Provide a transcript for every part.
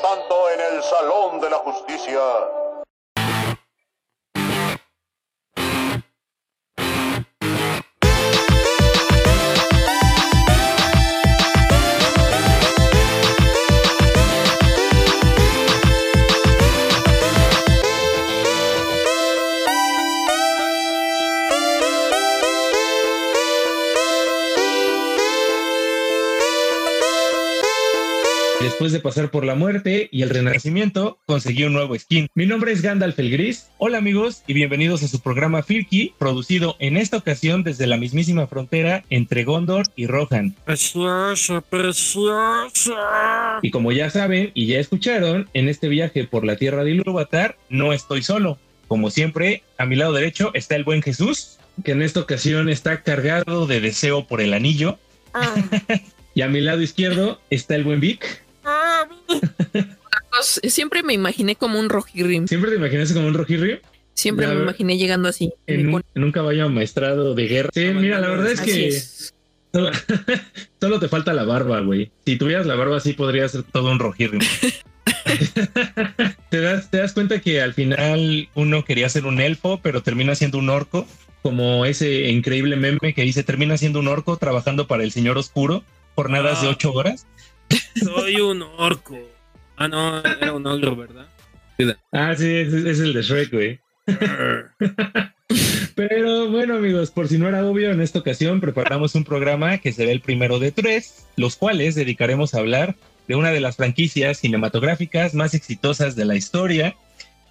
Tanto, en el Salón de la Justicia. Después de pasar por la muerte y el renacimiento, conseguí un nuevo skin. Mi nombre es Gandalf el Gris. Hola amigos y bienvenidos a su programa Firky, producido en esta ocasión desde la mismísima frontera entre Gondor y Rohan. Preciosa, preciosa. Y como ya saben y ya escucharon, en este viaje por la tierra de Ilúvatar no estoy solo. Como siempre, a mi lado derecho está el buen Jesús, que en esta ocasión está cargado de deseo por el anillo. Ah, Y a mi lado izquierdo está el buen Vic. Siempre me imaginé como un rojirrim. ¿Siempre te imaginas como un rojirrio? Siempre me imaginé llegando así. En un, en un caballo amaestrado de guerra. Sí, mira, la verdad es que es. Solo, solo te falta la barba, güey. Si tuvieras la barba así podría ser todo un rojirrim. ¿Te, das, te das cuenta que al final uno quería ser un elfo, pero termina siendo un orco. Como ese increíble meme que dice, termina siendo un orco trabajando para el señor oscuro, jornadas de Ah. ocho horas. Soy un orco. Ah, no, era un ogro, ¿verdad? Ah, sí, es, es el de Shrek, güey. Pero bueno, amigos, por si no era obvio, en esta ocasión preparamos un programa que será el primero de tres, los cuales dedicaremos a hablar de una de las franquicias cinematográficas más exitosas de la historia.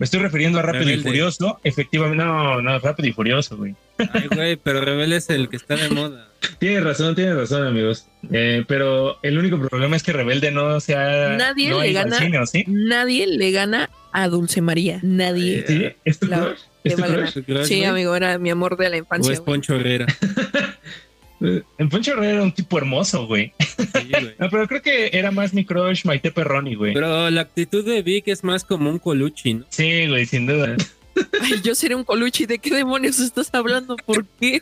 Me estoy refiriendo a Rápido y. Furioso. Efectivamente, no, no, Rápido y Furioso, güey. Ay, güey, pero Rebelde es el que está de moda. Tienes razón, tienes razón, amigos. Eh, pero el único problema es que Rebelde no sea. Nadie no le gana. cine, ¿o sí? Nadie le gana a Dulce María. Nadie. ¿Sí? ¿Es tu La- crush? ¿Es Sí, güey? amigo, era mi amor de la O infancia. es güey. Poncho Herrera. En Poncho Herrera era un tipo hermoso, güey. Sí, güey. No, pero creo que era más mi crush Maite Perroni, güey. Pero la actitud de Vic es más como un coluchi, ¿no? Sí, güey, sin duda. Ay, yo seré un coluchi. ¿De qué demonios estás hablando? ¿Por qué?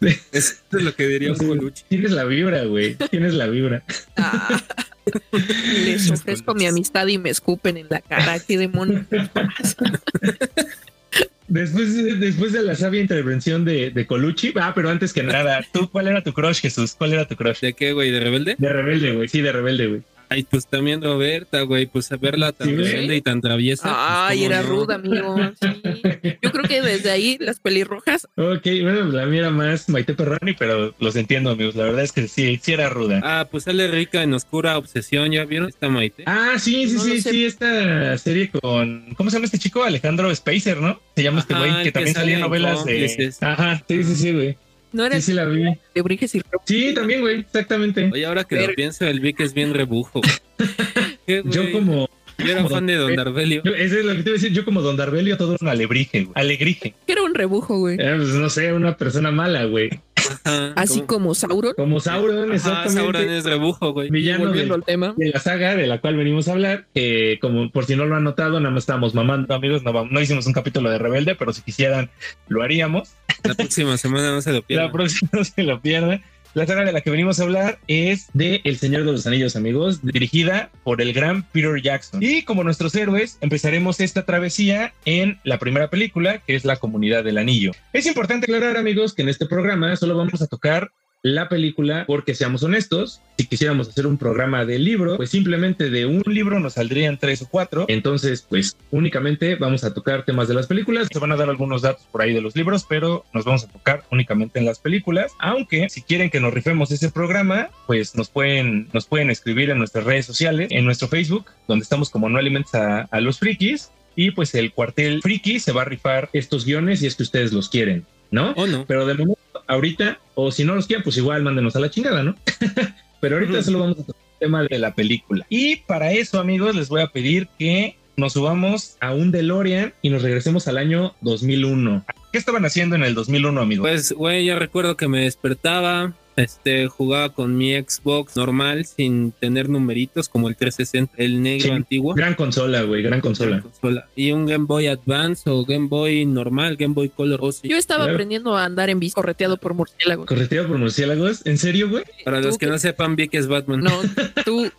Eso es lo que diría un coluchi. Tienes la vibra, güey. Tienes la vibra. Ah, les ofrezco mi amistad y me escupen en la cara. ¿Qué demonios pasa? Después, después de la sabia intervención de, de Colucci. Ah, pero antes que nada, ¿tú cuál era tu crush, Jesús? ¿Cuál era tu crush? ¿De qué, güey? ¿De Rebelde? De rebelde, güey. Sí, de rebelde, güey. Ay, pues también Roberta, güey. Pues a verla tan Sí, rebelde y tan traviesa. pues, Ay, ¿cómo era no? ruda, amigo. Sí. Yo creo que desde ahí las pelirrojas. Ok, bueno, la mía era más Maite Perroni, pero los entiendo, amigos. La verdad es que sí, sí era ruda. Ah, pues sale rica en Oscura Obsesión, ¿ya vieron? Esta Maite. Ah, sí, sí, No sí, sí, esta serie con, ¿cómo se llama este chico? Alejandro Spacer, ¿no? Se llama este güey el que que también sale salía en novelas de... Ajá, sí, sí, sí, güey. No era Sí, sí la vi. de Briges y Rob. Sí, también, güey, exactamente. Oye, ahora que Ver- lo pienso, el Vic es bien rebujo. ¿Qué, Yo como, Yo era fan de Don Darbelio. yo- eso es lo que te iba a decir, yo como Don Darbelio todo un alebrije, güey. Alegrije. Era un rebujo, güey. Eh, pues, no sé, una persona mala, güey. Ajá, Así como- como Sauron. Como Sauron, Ajá, exactamente. Sauron es rebujo, güey. Villano Volviendo de, al tema. de la saga de la cual venimos a hablar, que como por si no lo han notado, nada más estábamos mamando, amigos, no, vamos- no hicimos un capítulo de Rebelde, pero si quisieran, lo haríamos. La próxima semana no se lo La pierdan. próxima no se lo pierdan. La saga de la que venimos a hablar es de El Señor de los Anillos, amigos, dirigida por el gran Peter Jackson. Y como nuestros héroes, empezaremos esta travesía en la primera película, que es La Comunidad del Anillo. Es importante aclarar, amigos, que en este programa solo vamos a tocar la película porque seamos honestos, si quisiéramos hacer un programa de libro, pues simplemente de un libro nos saldrían tres o cuatro, entonces pues únicamente vamos a tocar temas de las películas, se van a dar algunos datos por ahí de los libros, pero nos vamos a tocar únicamente en las películas, aunque si quieren que nos rifemos ese programa, pues nos pueden, nos pueden escribir en nuestras redes sociales, en nuestro Facebook, donde estamos como No Aliments a, a los Frikis, y pues el cuartel Friki se va a rifar estos guiones y es que ustedes los quieren, ¿no? ¿O no? Pero de momento, ahorita, o si no los quieren, pues igual mándenos a la chingada, ¿no? Pero ahorita solo vamos a tocar el tema de la película. Y para eso, amigos, les voy a pedir que nos subamos a un DeLorean y nos regresemos al año 2001. ¿Qué estaban haciendo en el 2001, amigos? Pues, güey, yo recuerdo que me despertaba, este, jugaba con mi Xbox normal sin tener numeritos como el 360, el negro Sí. antiguo. gran consola, güey, gran consola. consola. Y un Game Boy Advance o Game Boy normal, Game Boy Color o sí. Yo estaba Claro. aprendiendo a andar en bici correteado por murciélagos. Correteado por murciélagos. ¿En serio, güey? Para los ¿Tú que qué? no sepan, Vic es Batman. No, tú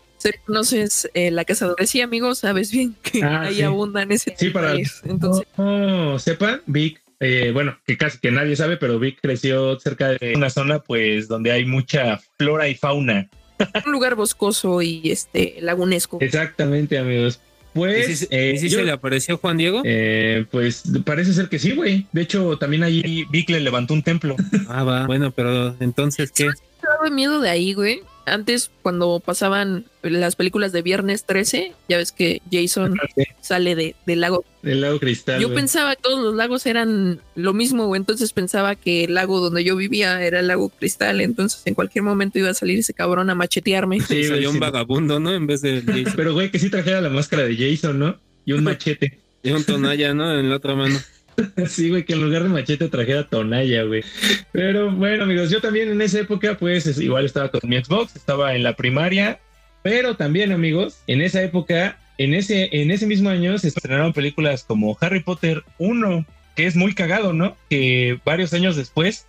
conoces eh, la casa donde sí, amigos, sabes bien que Ah, ahí sí. abundan ese Sí, para-. Entonces, Oh, sepan, Vic, eh, bueno, que casi que nadie sabe, pero Vic creció cerca de una zona, pues, donde hay mucha flora y fauna. un lugar boscoso y este lagunesco. Exactamente, amigos. ¿Y Pues, si, se- eh, y si yo- se le apareció Juan Diego? eh, pues parece ser que sí, güey. De hecho, también ahí Vic le levantó un templo. Ah, va. Bueno, pero entonces, ¿qué? Me daba miedo de ahí, güey. Antes, cuando pasaban las películas de Viernes 13, ya ves que Jason sale de, del lago. El lago cristal. Yo pensaba que todos los lagos eran lo mismo, güey. Entonces pensaba que el lago donde yo vivía era el lago Cristal. Entonces en cualquier momento iba a salir ese cabrón a machetearme. Sí, salió un sí. vagabundo, ¿no? En vez de Jason. Pero, güey, que sí trajera la máscara de Jason, ¿no? Y un machete. Y un tonalla, ¿no? En la otra mano. Sí, güey, que en lugar de machete trajera tonalla, güey. Pero bueno, amigos, yo también en esa época, pues es- igual estaba con mi Xbox, estaba en la primaria, pero también, amigos, en esa época, en ese, en ese mismo año se estrenaron películas como Harry Potter 1, que es muy cagado, ¿no? Que varios años después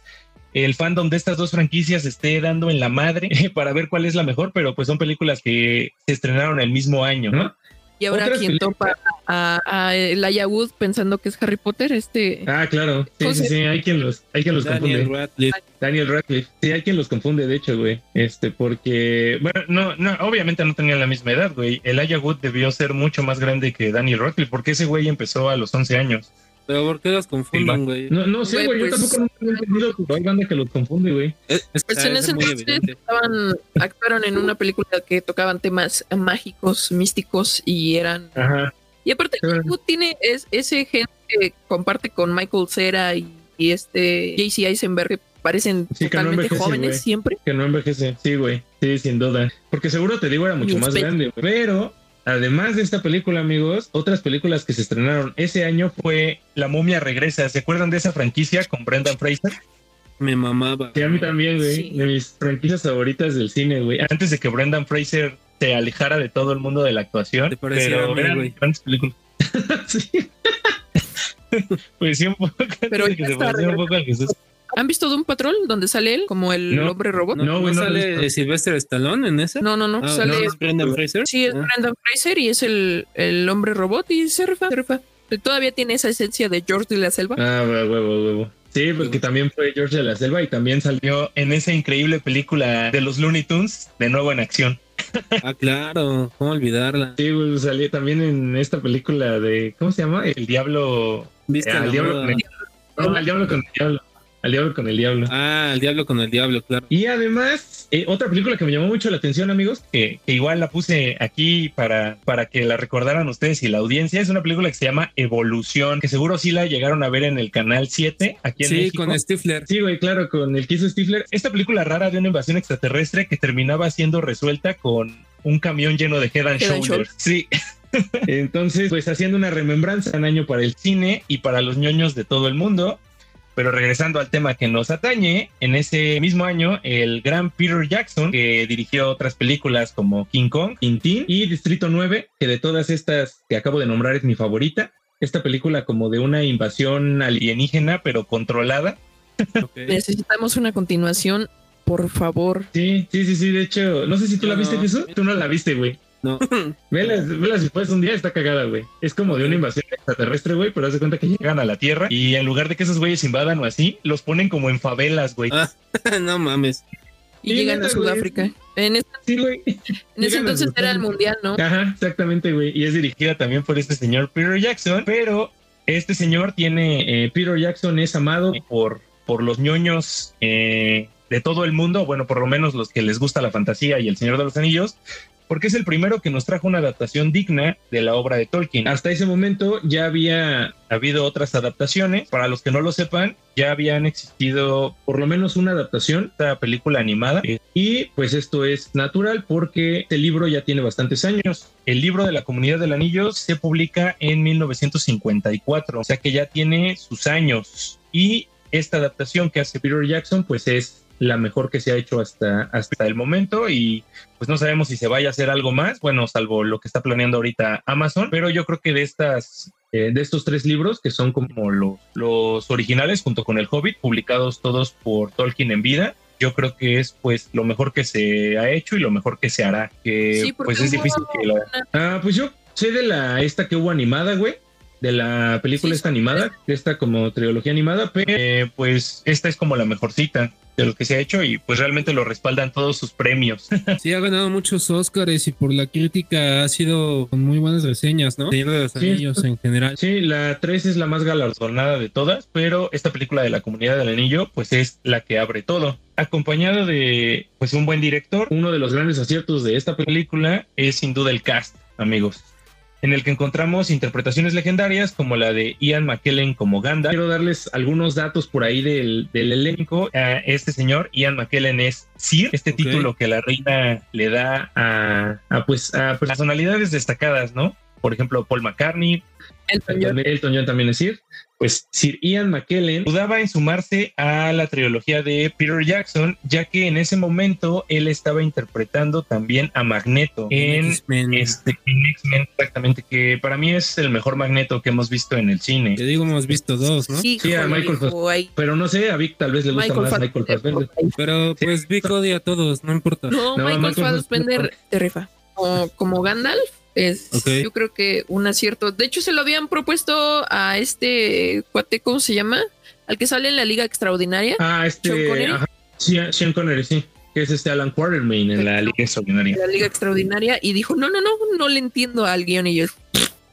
el fandom de estas dos franquicias esté dando en la madre para ver cuál es la mejor, pero pues son películas que se estrenaron el mismo año, ¿no? Y ahora quien topa a, a Elijah Wood pensando que es Harry Potter, este... Ah, claro. Sí, sí, sí, hay quien los, hay quien los Daniel confunde. Radcliffe. Daniel Radcliffe. Sí, hay quien los confunde, de hecho, güey. Este, porque, bueno, no, no, obviamente no tenían la misma edad, güey. Elijah Wood debió ser mucho más grande que Daniel Radcliffe, porque ese güey empezó a los 11 años. Pero ¿por qué los confunden, güey? No, no sé, Güey, yo pues- tampoco nunca he entendido, pero hay banda que los confunde, güey. Es, es que Pues en es ese entonces estaban, actuaron en una película que tocaban temas mágicos, místicos y eran Ajá. Y aparte. Hollywood tiene es, ese gen que comparte con Michael Cera y, y este JC Eisenberg, que parecen Sí, que no totalmente envejecen, jóvenes güey. siempre. Que no envejece. Sí, güey. Sí, sin duda. Porque seguro te digo, era mucho más grande. güey. Pero, además de esta película, amigos, otras películas que se estrenaron ese año fue La momia regresa. ¿Se acuerdan de esa franquicia con Brendan Fraser? Me mamaba. Sí, a mí también, güey. Sí. De mis franquicias favoritas del cine, güey. Antes de que Brendan Fraser se alejara de todo el mundo de la actuación. Te parecía pero a mí, eran güey. grandes películas. sí. pues sí, un poco. Pero que ya se está un poco al Jesús. ¿Han visto Doom Patrol donde sale él como el No. hombre robot? ¿No, No, ¿no sale. Sylvester Stallone en ese? No, no, no, Ah, sale. ¿no es Brendan Fraser? Sí, es Ah. Brendan Fraser y es el, el hombre robot y se rifa, se rifa. Todavía tiene esa esencia de George de la Selva. Ah, huevo, huevo. Sí, porque también fue George de la Selva y también salió en esa increíble película de los Looney Tunes, de nuevo en acción. Ah, claro. ¿Cómo olvidarla? Sí, güey, salió también en esta película de, ¿cómo se llama? El Diablo. ¿Viste eh, al diablo con el, no, al diablo con el diablo. Al diablo con el diablo. Ah, el diablo con el diablo, claro. Y además, eh, otra película que me llamó mucho la atención, amigos, que, que igual la puse aquí para, para que la recordaran ustedes y la audiencia, es una película que se llama Evolución, que seguro sí la llegaron a ver en el canal 7, aquí en Sí, México. con Stifler. Sí, güey, claro, con el que hizo Stifler. Esta película rara de una invasión extraterrestre que terminaba siendo resuelta con un camión lleno de Head and Head and Shoulders. Sí. Entonces, pues haciendo una remembranza, un año para el cine y para los ñoños de todo el mundo. Pero regresando al tema que nos atañe, en ese mismo año, el gran Peter Jackson, que dirigió otras películas como King Kong, Tintín y Distrito 9, que de todas estas que acabo de nombrar es mi favorita. Esta película como de una invasión alienígena, pero controlada. Necesitamos una continuación, por favor. Sí, sí, sí, sí. De hecho, no sé si tú la viste, Jesús. Tú no la viste, güey. No. Vela, vela si puedes un día, está cagada, güey. Es como de una invasión extraterrestre, güey, pero haz de cuenta que llegan a la Tierra y en lugar de que esos güeyes invadan o así, los ponen como en favelas, güey. Ah. no mames. Y Sí, llegan a güey. Sudáfrica. En, ese- Sí, güey. en ese Llegan a entonces era el mundial, ¿no? Ajá, exactamente, güey. Y es dirigida también por este señor Peter Jackson, pero este señor tiene, eh, Peter Jackson es amado por, por los ñoños eh, de todo el mundo, bueno, por lo menos los que les gusta la fantasía y el Señor de los Anillos, porque es el primero que nos trajo una adaptación digna de la obra de Tolkien. Hasta ese momento ya había habido otras adaptaciones. Para los que no lo sepan, ya habían existido por lo menos una adaptación, esta película animada. Y pues esto es natural porque el libro ya tiene bastantes años. El libro de la Comunidad del Anillo se publica en 1954, o sea que ya tiene sus años. Y esta adaptación que hace Peter Jackson, pues es la mejor que se ha hecho hasta, hasta el momento y pues no sabemos si se vaya a hacer algo más, bueno, salvo lo que está planeando ahorita Amazon, pero yo creo que de estas, eh, de estos tres libros que son como los, los originales junto con El Hobbit, publicados todos por Tolkien en vida, yo creo que es pues lo mejor que se ha hecho y lo mejor que se hará. Que Sí, pues es difícil que la. Ah, pues yo sé de la esta que hubo animada, güey. De la película Sí, esta animada, esta como trilogía animada, pero eh, pues esta es como la mejorcita de lo que se ha hecho y pues realmente lo respaldan todos sus premios. Sí, ha ganado muchos Oscars y por la crítica ha sido con muy buenas reseñas, ¿no? Señor de los Sí. Anillos en general. Sí, la 3 es la más galardonada de todas, pero esta película de la comunidad del anillo, pues es la que abre todo. Acompañado de pues un buen director, uno de los grandes aciertos de esta película es sin duda el cast, amigos. En el que encontramos interpretaciones legendarias como la de Ian McKellen como Gandalf. Quiero darles algunos datos por ahí del, del elenco. A este señor, Ian McKellen, es Sir, este título que la reina le da a, a, pues, a personalidades destacadas, ¿no? Por ejemplo, Paul McCartney, Elton John. Elton John también es Sir. Pues Sir Ian McKellen dudaba en sumarse a la trilogía de Peter Jackson, ya que en ese momento él estaba interpretando también a Magneto en X-Men. este en X-Men, exactamente, que para mí es el mejor Magneto que hemos visto en el cine. Te digo, hemos visto dos, ¿no? Sí, a Michael. Pero no sé, a Vic tal vez le gusta Michael más Michael Fassbender. Pero pues Vic odia a todos, no importa. No, No, Michael Michael Fassbender te rifa. Como, como Gandalf es yo creo que un acierto. De hecho, se lo habían propuesto a este cuate, ¿cómo se llama? Al que sale en la Liga Extraordinaria. Ah, Sean este, Connery. ajá, sí, Sean Connery, sí, que es este Alan Quartermain en la Liga Extraordinaria. La Liga Extraordinaria. Y dijo, no, no, no, no le entiendo al guion. Y yo,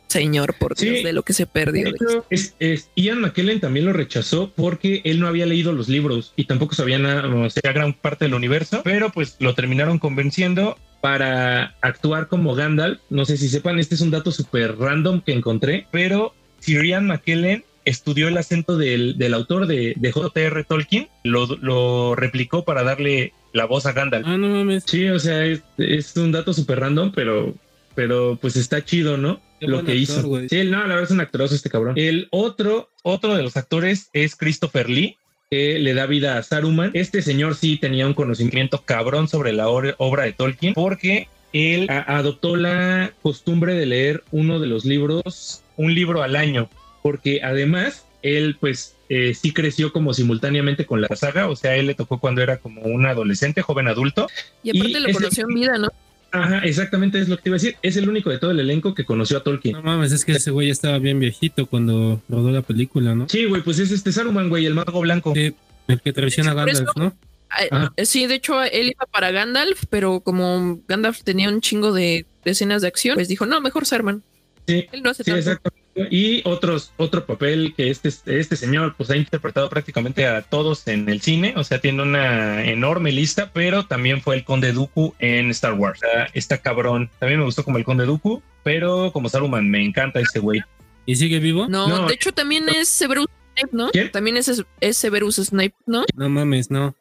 señor, por Sí. Dios, de lo que se perdió. hecho, es, es- Ian McKellen también lo rechazó porque él no había leído los libros y tampoco sabía nada, o sea, gran parte del universo, pero pues lo terminaron convenciendo para actuar como Gandalf. No sé si sepan, este es un dato súper random que encontré, pero Sir Ian McKellen estudió el acento del, del autor de, de J.R. Tolkien, lo, lo replicó para darle la voz a Gandalf. Ah, no mames. Sí, o sea, es, es un dato súper random, pero, pero pues está chido, ¿no? Qué Lo que actor, hizo. güey. Sí, no, la verdad es un actorazo este cabrón. El otro, otro de los actores es Christopher Lee, que le da vida a Saruman. Este señor sí tenía un conocimiento cabrón sobre la obra de Tolkien, porque él adoptó la costumbre de leer uno de los libros, un libro al año, porque además él pues eh, sí creció como simultáneamente con la saga, o sea, él le tocó cuando era como un adolescente, joven adulto, Y aparte Y lo ese- conoció en vida, ¿no? Ajá, exactamente es lo que te iba a decir. Es el único de todo el elenco que conoció a Tolkien. No mames, es que ese güey ya estaba bien viejito cuando rodó la película, ¿no? Sí, güey, pues es este Saruman, güey, el mago blanco. Sí, el que traiciona a Gandalf, ¿no? Ah. Sí, de hecho, él iba para Gandalf, pero como Gandalf tenía un chingo de, de escenas de acción, pues dijo, no, mejor Sarman. Sí, Él no hace sí, tanto. Y otros, otro papel que este, este señor pues ha interpretado prácticamente a todos en el cine, o sea, tiene una enorme lista, pero también fue el Conde Dooku en Star Wars. O sea, está cabrón. También me gustó como el Conde Dooku, pero como Saruman, me encanta ese güey. ¿Y sigue vivo? No, No. de hecho también es Severus Snape, ¿no? ¿Quién? También es, es Severus Snape, ¿no? No mames, no.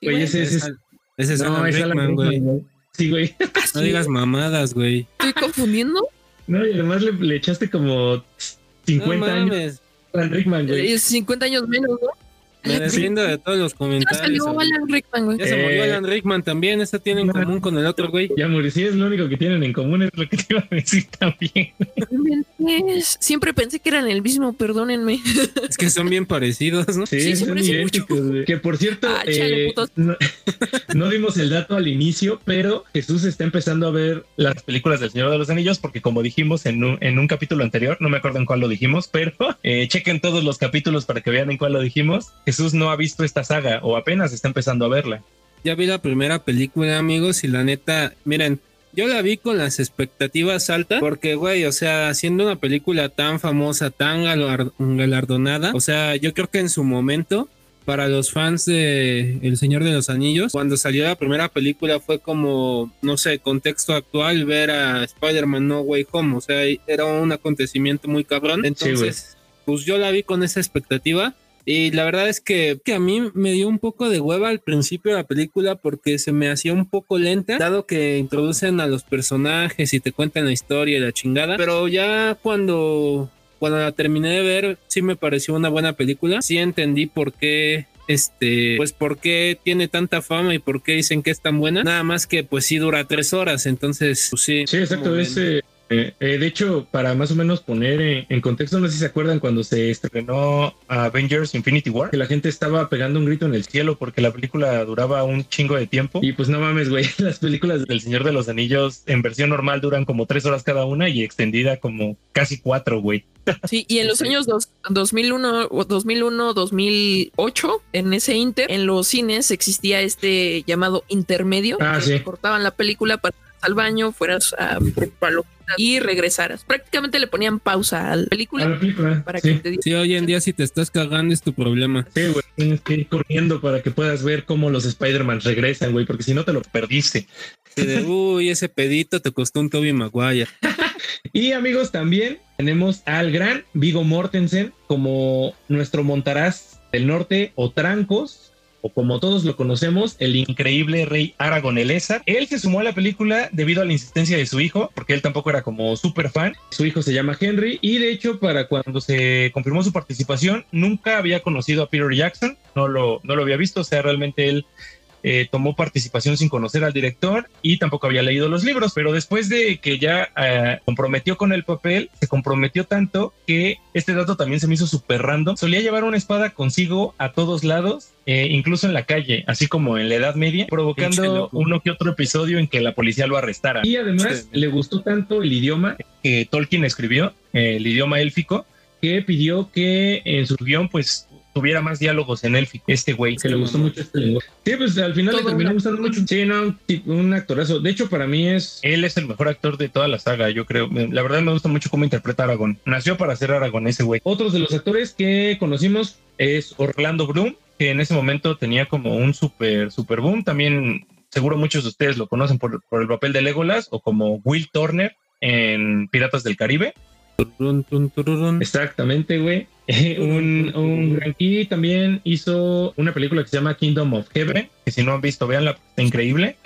Sí, Güey, güey. ese, ese es, Ese ese es no, Alan Rickman, güey. Rickman, güey. Sí, güey. No digas mamadas, güey. ¿Estoy confundiendo? No, y además le, le echaste como 50 no años Alan Rickman, güey. Es 50 años menos, ¿no? Me defiendo de todos los Ya comentarios. salió güey. Alan Rickman, güey. Ya se murió Eh, Alan Rickman también. Eso tiene en no. común con el otro güey. Ya murió. Sí, es lo único que tienen en común, es lo que te iba a decir también. Siempre pensé que eran el mismo, perdónenme. Es que son bien parecidos, ¿no? Sí, Sí, son idénticos, güey. Que por cierto, Ah, chale, eh, no, no dimos el dato al inicio, pero Jesús está empezando a ver las películas del Señor de los Anillos, porque como dijimos en un, en un capítulo anterior, no me acuerdo en cuál lo dijimos, pero eh, chequen todos los capítulos para que vean en cuál lo dijimos. Jesús no ha visto esta saga o apenas está empezando a verla. Ya vi la primera película, amigos, y la neta, miren, yo la vi con las expectativas altas, porque, güey, o sea, siendo una película tan famosa, tan galar- galardonada, o sea, yo creo que en su momento, para los fans de El Señor de los Anillos, cuando salió la primera película fue como, no sé, contexto actual, ver a Spider-Man No Way Home, o sea, era un acontecimiento muy cabrón. Entonces, pues yo la vi con esa expectativa. Y la verdad es que, que a mí me dio un poco de hueva al principio de la película porque se me hacía un poco lenta, dado que introducen a los personajes y te cuentan la historia y la chingada. Pero ya cuando, cuando la terminé de ver, sí me pareció una buena película. Sí entendí por qué este, pues por qué tiene tanta fama y por qué dicen que es tan buena. Nada más que pues sí dura tres horas, entonces pues sí. Sí, exacto. como Es, ven. Eh, Eh, eh, de hecho, para más o menos poner en, en contexto, no sé si se acuerdan cuando se estrenó Avengers Infinity War, que la gente estaba pegando un grito en el cielo porque la película duraba un chingo de tiempo. Y pues no mames, güey, las películas del Señor de los Anillos en versión normal duran como tres horas cada una y extendida como casi cuatro, güey. Sí, y en los años dos, 2001, 2001, 2008, en ese inter, en los cines existía este llamado intermedio. Ah, que sí. Cortaban la película para al baño, fueras a, a lo- y regresaras. Prácticamente le ponían pausa a la película A la película. para sí. que te. Sí, hoy en día si te estás cagando es tu problema. Sí, güey, tienes que ir corriendo para que puedas ver cómo los Spider-Man regresan, güey, porque si no te lo perdiste. De, Uy, ese pedito te costó un Toby Maguire. Y amigos, también tenemos al gran Vigo Mortensen como nuestro Montaraz del Norte o Trancos, o como todos lo conocemos, el increíble rey Aragorn el Ésar. Él se sumó a la película debido a la insistencia de su hijo, porque él tampoco era como súper fan. Su hijo se llama Henry y de hecho para cuando se confirmó su participación nunca había conocido a Peter Jackson, no lo, no lo había visto, o sea, realmente él eh, tomó participación sin conocer al director y tampoco había leído los libros, pero después de que ya eh, comprometió con el papel, se comprometió tanto que este dato también se me hizo súper random. Solía llevar una espada consigo a todos lados, eh, incluso en la calle, así como en la Edad Media, provocando uno que otro episodio en que la policía lo arrestara. Y además Sí. le gustó tanto el idioma que Tolkien escribió, eh, el idioma élfico, que pidió que en su guion pues tuviera más diálogos en élfico. Este güey, que le gustó mucho este lenguaje. Sí, pues al final le terminó gustando mucho. Sí, no, un actorazo. De hecho, para mí es... Él es el mejor actor de toda la saga, yo creo. La verdad me gusta mucho cómo interpreta a Aragón. Nació para ser Aragón ese güey. Otros de los actores que conocimos es Orlando Bloom, que en ese momento tenía como un super, super boom. También seguro muchos de ustedes lo conocen por, por el papel de Legolas o como Will Turner en Piratas del Caribe. Exactamente, güey. un, un gran- y también hizo una película que se llama Kingdom of Heaven, que si no han visto, veanla, está increíble.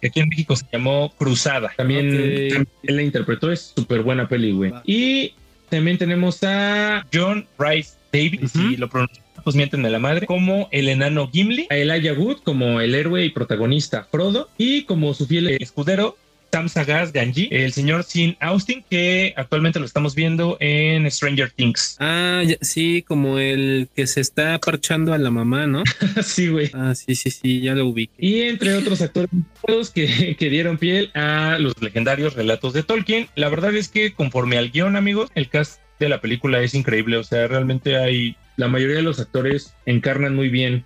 Que aquí en México se llamó Cruzada. También, él la interpretó, es súper buena peli, güey. Y también tenemos a John Rice Davis, Ujú. si lo pronuncian, pues mienten de la madre, como el enano Gimli, a Elijah Wood como el héroe y protagonista Frodo, y como su fiel escudero Sam Sagaz Ganji, el señor Sin Austin, que actualmente lo estamos viendo en Stranger Things. Ah, ya- sí, como el que se está parchando a la mamá, ¿no? sí, güey. Ah, sí, sí, sí, ya lo ubiqué. Y entre otros actores que, que dieron piel a los legendarios relatos de Tolkien. La verdad es que conforme al guion, amigos, el cast de la película es increíble. O sea, realmente hay... La mayoría de los actores encarnan muy bien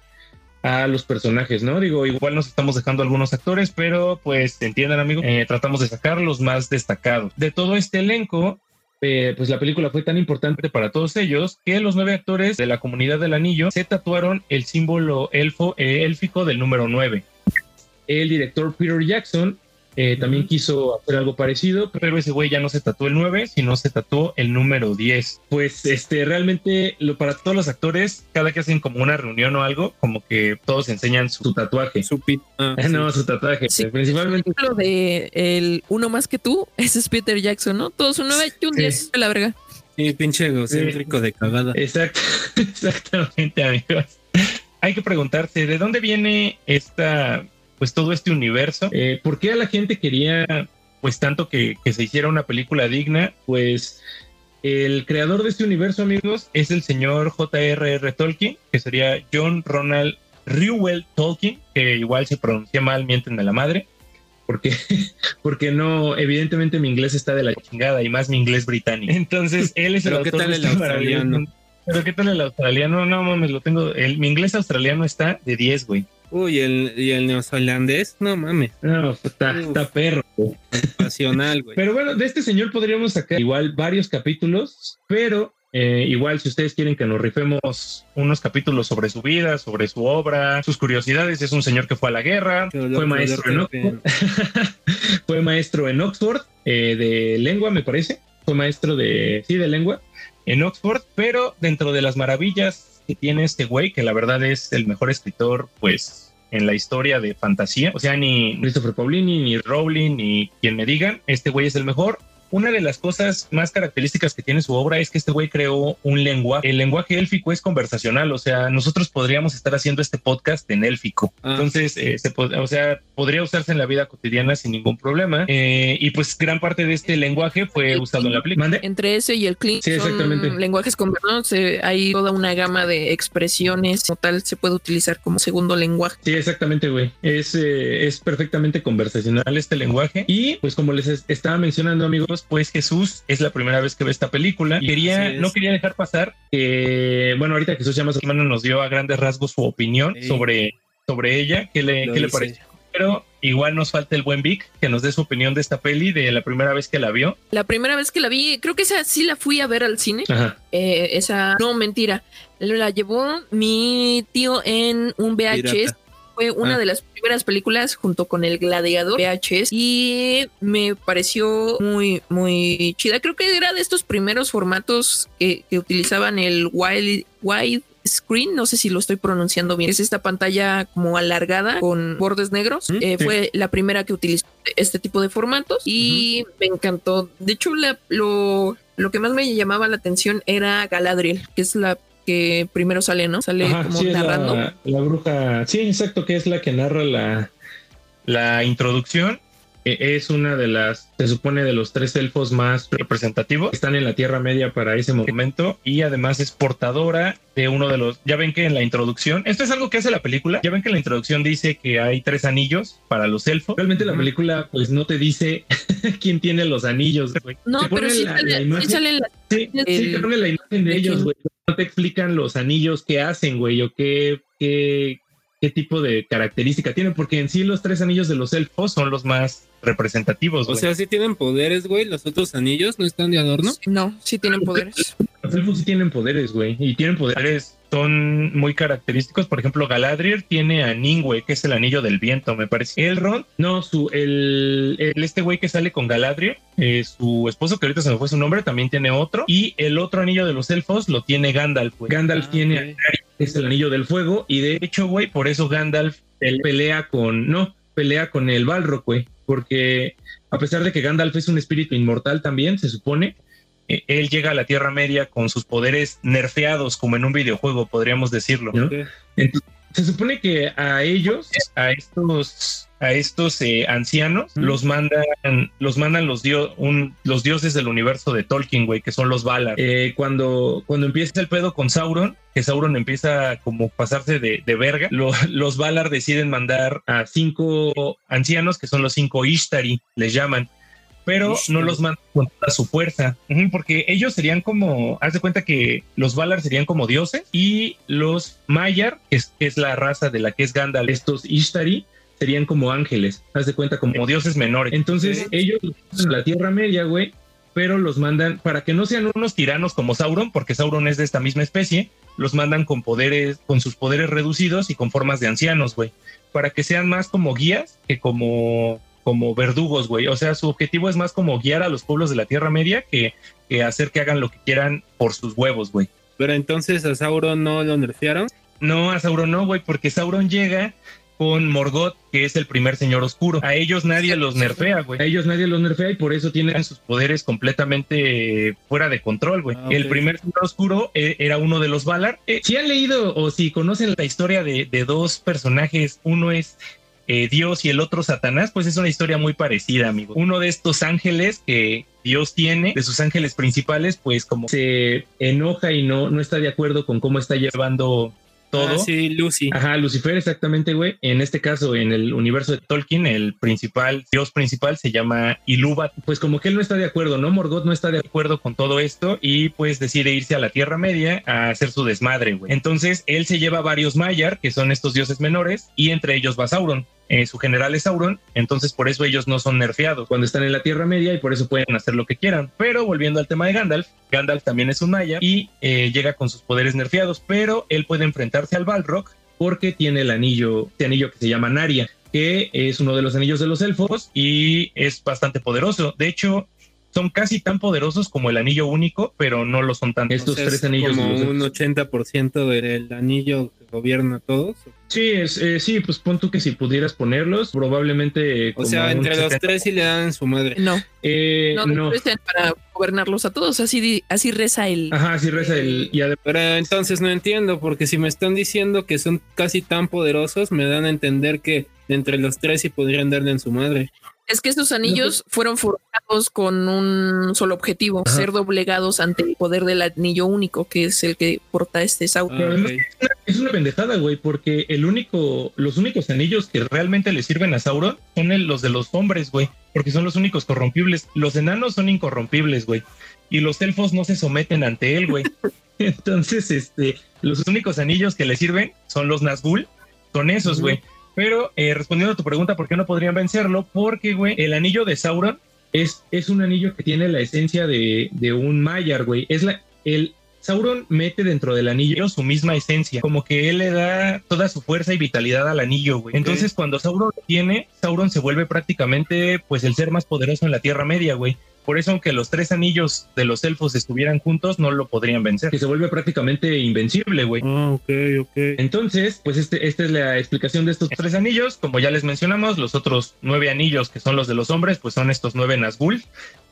a los personajes, ¿no? Digo, igual nos estamos dejando algunos actores, pero pues entiendan, amigos, eh, tratamos de sacar los más destacados. De todo este elenco, eh, pues la película fue tan importante para todos ellos que los nueve actores de la comunidad del anillo se tatuaron el símbolo elfo, eh, élfico del número 9. El director Peter Jackson eh, también quiso hacer algo parecido, pero ese güey ya no se tatuó el 9, sino se tatuó el número 10. Pues este, realmente lo, para todos los actores, cada que hacen como una reunión o algo, como que todos enseñan su, tatuaje. Su pit- ah, sí. No, su tatuaje. Sí, Principalmente Lo de el uno más que tú, ese es Peter Jackson, ¿no? Todos un 9 y un Sí. 10 a la verga. Sí, pinche egocéntrico de cagada. Exacto, exactamente, amigos. Hay que preguntarse de dónde viene esta, pues todo este universo. Eh, ¿Por qué a la gente quería, pues tanto que, que se hiciera una película digna? Pues el creador de este universo, amigos, es el señor J.R.R. Tolkien, que sería John Ronald Reuel Tolkien, que igual se pronuncia mal, mienten de la madre. Porque, porque no, evidentemente mi inglés está de la chingada y más mi inglés británico. Entonces, él es el Pero ¿qué autor tal de el australiano? pero qué tal el australiano? No mames, lo tengo. El, mi inglés australiano está de 10, güey. Uy, el, y el neozelandés, no mames, No, está, perro. pasional, güey. Pero bueno, de este señor podríamos sacar igual varios capítulos, pero eh, igual si ustedes quieren que nos rifemos unos capítulos sobre su vida, sobre su obra, sus curiosidades, es un señor que fue a la guerra, fue loco, maestro en fue maestro en Oxford eh, de lengua, me parece, fue maestro de, sí, de lengua en Oxford, pero dentro de las maravillas que tiene este güey, que la verdad es el mejor escritor, pues en la historia de fantasía, o sea, ni Christopher Paulini, ni Rowling, ni quien me digan, este güey es el mejor. Una de las cosas más características que tiene su obra es que este güey creó un lenguaje. El lenguaje élfico es conversacional, o sea, nosotros podríamos estar haciendo este podcast en élfico. Ah. Entonces, eh, se o sea, podría usarse en la vida cotidiana sin ningún problema. Eh, y pues gran parte de este lenguaje fue usado en la película. ¿Mande? Entre ese y el clean Sí, exactamente. son lenguajes conversados. eh, hay toda una gama de expresiones, como tal, se puede utilizar como segundo lenguaje. Sí, exactamente, güey. Es, eh, es perfectamente conversacional este lenguaje. Y pues como les es- estaba mencionando, amigos, pues Jesús es la primera vez que ve esta película. Y quería, no quería dejar pasar que, bueno, ahorita Jesús ya más o menos nos dio a grandes rasgos su opinión Sí. sobre, sobre ella. ¿Qué le, qué le pareció? Pero igual nos falta el buen Vic, que nos dé su opinión de esta peli de la primera vez que la vio. La primera vez que la vi, creo que esa sí la fui a ver al cine. Ajá. Eh, esa, no, mentira. La llevó mi tío en un VHS. Pirata. Fue una Ah. de las primeras películas junto con el Gladiador VHS y me pareció muy, muy chida. Creo que era de estos primeros formatos que, que utilizaban el wide, wide screen. No sé si lo estoy pronunciando bien. Es esta pantalla como alargada con bordes negros. Eh, sí. Fue la primera que utilizó este tipo de formatos y me encantó. De hecho, la- lo, lo que más me llamaba la atención era Galadriel, que es la que primero sale, ¿no? Sale Ajá, como sí, narrando. la, la bruja. Sí, exacto, que es la que narra la, la introducción. Eh, Es una de las, se supone, de los tres elfos más representativos. Están en la Tierra Media para ese momento y además es portadora de uno de los. Ya ven que en la introducción, esto es algo que hace la película. Ya ven que en la introducción dice que hay tres anillos para los elfos. Realmente la película, pues no te dice quién tiene los anillos. güey. No, pero sí, la- sale, la sí imagen. sale la- Sí, sí, el- te pone la imagen de de ellos, güey. No te explican los anillos que hacen, güey, o qué, qué, qué tipo de característica tienen, porque en sí los tres anillos de los elfos son los más representativos, O güey. sea, si tienen poderes, güey, los otros anillos no están de adorno. No, sí tienen poderes. los elfos sí tienen poderes, güey, y tienen poderes, son muy característicos. Por ejemplo, Galadriel tiene a Ningüe, que es el anillo del viento, me parece. Elrond, no, su, el, el- este güey que sale con Galadriel, eh, su esposo, que ahorita se me fue su nombre, también tiene otro, y el otro anillo de los elfos lo tiene Gandalf, güey. Gandalf Ah, tiene ok. a es el anillo del fuego y de hecho, güey, por eso Gandalf él pelea con, no, pelea con el Balrog, güey, porque a pesar de que Gandalf es un espíritu inmortal también, se supone, eh, él llega a la Tierra Media con sus poderes nerfeados, como en un videojuego, podríamos decirlo, ¿no? Ok. Entonces, se supone que a ellos, a estos, a estos eh, ancianos, Mm. los mandan, los mandan los, dio- un- los dioses del universo de Tolkien, güey, que son los Valar. Eh, cuando, cuando empieza el pedo con Sauron, que Sauron empieza como pasarse de, de verga, lo- los Valar deciden mandar a cinco ancianos, que son los cinco Ishtari, les llaman. Pero no los mandan con toda su fuerza, porque ellos serían como, haz de cuenta que los Valar serían como dioses y los Maiar, que es, que es la raza de la que es Gandalf, estos Ishtari, serían como ángeles, haz de cuenta como dioses menores. Entonces ellos a la Tierra Media, güey, pero los mandan para que no sean unos tiranos como Sauron, porque Sauron es de esta misma especie, los mandan con poderes, con sus poderes reducidos y con formas de ancianos, güey, para que sean más como guías que como como verdugos, güey. O sea, su objetivo es más como guiar a los pueblos de la Tierra Media que, que hacer que hagan lo que quieran por sus huevos, güey. Pero entonces a Sauron no lo nerfearon. No, a Sauron no, güey, porque Sauron llega con Morgoth, que es el primer señor oscuro. A ellos nadie los nerfea, güey. A ellos nadie los nerfea y por eso tienen sus poderes completamente fuera de control, güey. Ah. El primer señor oscuro eh, era uno de los Valar. Eh, si han leído o si conocen la historia de, de dos personajes, uno es eh, Dios y el otro Satanás, pues es una historia muy parecida, amigo. Uno de estos ángeles que Dios tiene, de sus ángeles principales, pues como se enoja y no, no está de acuerdo con cómo está llevando todo. Ah, sí, Lucy. Ajá, Lucifer, exactamente, güey. En este caso, en el universo de Tolkien, el principal, dios principal se llama Ilúvatar. Pues como que él no está de acuerdo, ¿no? Morgoth no está de acuerdo con todo esto y pues decide irse a la Tierra Media a hacer su desmadre, güey. Entonces, él se lleva varios Maiar, que son estos dioses menores, y entre ellos va Sauron. Eh, su general es Sauron, entonces por eso ellos no son nerfeados cuando están en la Tierra Media y por eso pueden hacer lo que quieran. Pero volviendo al tema de Gandalf, Gandalf también es un Maya y eh, llega con sus poderes nerfeados, pero él puede enfrentarse al Balrog porque tiene el anillo, este anillo que se llama Naria, que es uno de los anillos de los elfos y es bastante poderoso. De hecho, son casi tan poderosos como el anillo único, pero no lo son tanto. Estos O tres es anillos. Como un 80% del anillo que gobierna a todos. Sí, es, eh, sí, pues pon tú que si pudieras ponerlos, probablemente. O como sea, entre los 70. tres sí le dan en su madre. No, Eh, no, no. para gobernarlos a todos. Así, di- así reza el. Ajá, sí reza el. Y además, Pero entonces no entiendo, porque si me están diciendo que son casi tan poderosos, me dan a entender que entre los tres sí podrían darle en su madre. Es que estos anillos fueron forjados con un solo objetivo: Ajá. ser doblegados ante el poder del anillo único, que es el que porta este Sauron. Ah, Pero además- ok. es una pendejada, güey, porque el único, los únicos anillos que realmente le sirven a Sauron son el- los de los hombres, güey, porque son los únicos corrompibles. Los enanos son incorrompibles, güey, y los elfos no se someten ante él, güey. Entonces, este, los únicos anillos que le sirven son los Nazgûl, son esos, güey. Pero eh, respondiendo a tu pregunta, ¿por qué no podrían vencerlo? Porque, güey, el anillo de Sauron es, es un anillo que tiene la esencia de, de un Maiar, güey. Es la, el, Sauron mete dentro del anillo su misma esencia, como que él le da toda su fuerza y vitalidad al anillo, güey. Entonces, cuando Sauron lo tiene, Sauron se vuelve prácticamente, pues, el ser más poderoso en la Tierra Media, güey. Por eso, aunque los tres anillos de los elfos estuvieran juntos, no lo podrían vencer. Que se vuelve prácticamente invencible, güey. Ah, ok, ok. Entonces, pues este, esta es la explicación de estos tres anillos. Como ya les mencionamos, los otros nueve anillos que son los de los hombres, pues son estos nueve Nazgûl,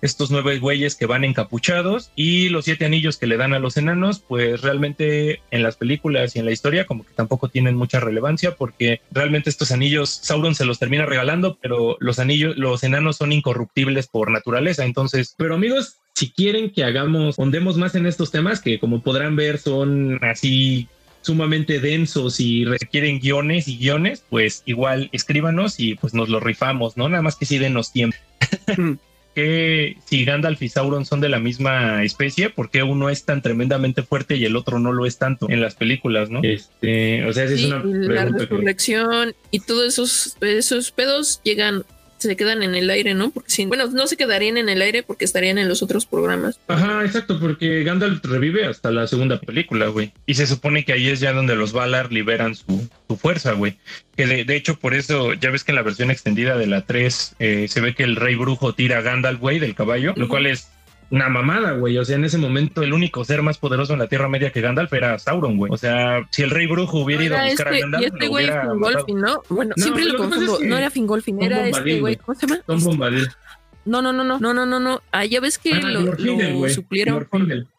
estos nueve güeyes que van encapuchados y los siete anillos que le dan a los enanos, pues realmente en las películas y en la historia como que tampoco tienen mucha relevancia porque realmente estos anillos Sauron se los termina regalando, pero los anillos, los enanos son incorruptibles por naturaleza. Entonces, pero amigos, si quieren que hagamos, ondemos más en estos temas que como podrán ver son así sumamente densos y requieren guiones y guiones, pues igual escríbanos y pues nos lo rifamos, ¿no? Nada más que sí denos tiempo. que si Gandalf y Sauron son de la misma especie, ¿por qué uno es tan tremendamente fuerte y el otro no lo es tanto en las películas, no? Este, o sea, Sí, es una la pregunta que- resurrección y todos esos, esos pedos llegan, se quedan en el aire, ¿no? Porque si, bueno, no se quedarían en el aire porque estarían en los otros programas. Ajá, exacto, porque Gandalf revive hasta la segunda película, güey. Y se supone que ahí es ya donde los Valar liberan su, su fuerza, güey. Que de, de hecho, por eso, ya ves que en la versión extendida de la 3 eh, se ve que el rey brujo tira a Gandalf, güey, del caballo, lo cual es una mamada, güey. O sea, en ese momento el único ser más poderoso en la Tierra Media que Gandalf era Sauron, güey. O sea, si el rey brujo hubiera ido a buscar este- a Gandalf, y este lo güey. Fingolfin, ¿no? Bueno, No, siempre lo lo confundo. es que no era Fingolfin, era Bombadil, este güey. ¿Cómo se llama? Tom Bombadil. No, no, no, no, no, no, no, no. Ah, ya ves que Ah, lo, lo güey. suplieron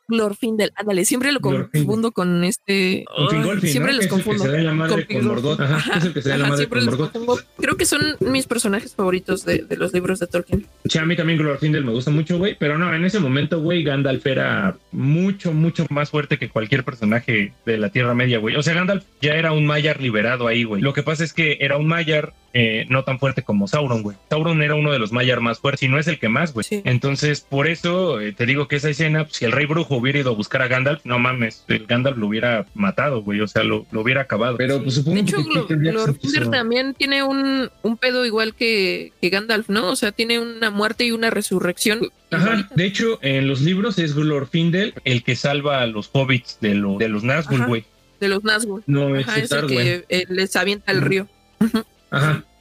Glorfindel. Ándale, siempre lo Glorfindel. confundo con este. Con siempre ¿no? los el que confundo. se da en la madre Con con. Morgoth. Ajá, es el que se da en la madre con Morgoth. confundo. Creo que son mis personajes favoritos de, de los libros de Tolkien. Sí, a mí también Glorfindel me gusta mucho, güey. Pero no, en ese momento, güey, Gandalf era mucho, mucho más fuerte que cualquier personaje de la Tierra Media, güey. O sea, Gandalf ya era un Maiar liberado ahí, güey. Lo que pasa es que era un Maiar eh, no tan fuerte como Sauron, güey. Sauron era uno de los Maiar más fuertes y no es el que más, güey. Sí. Entonces, por eso eh, te digo que esa escena, pues, si el rey brujo hubiera ido a buscar a Gandalf, no mames, el Gandalf lo hubiera matado, güey. O sea, lo, lo hubiera acabado. Pero pues supongo De hecho, que Glorfindel también tiene un, un pedo igual que, que Gandalf, ¿no? O sea, tiene una muerte y una resurrección. Ajá, de hecho, en los libros es Glorfindel el que salva a los hobbits de, lo- de los Nazgûl, güey. De los Nazgûl. No es Ajá, es el Arwen. que eh, les avienta al Ujú. río. Ajá.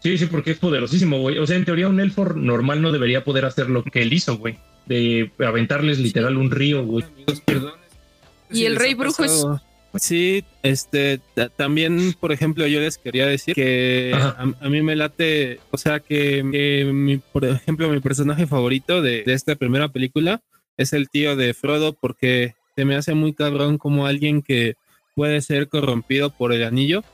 Sí, sí, porque es poderosísimo, güey. O sea, en teoría un elfo normal no debería poder hacer lo que él hizo, güey. De aventarles literal un río, güey. Y Sí el rey brujo es- pasado. Sí, este, ta- también, por ejemplo, yo les quería decir que Ajá. a, a mí me late, o sea, que, que mi, por ejemplo, mi personaje favorito de, de esta primera película es el tío de Frodo porque se me hace muy cabrón como alguien que puede ser corrompido por el anillo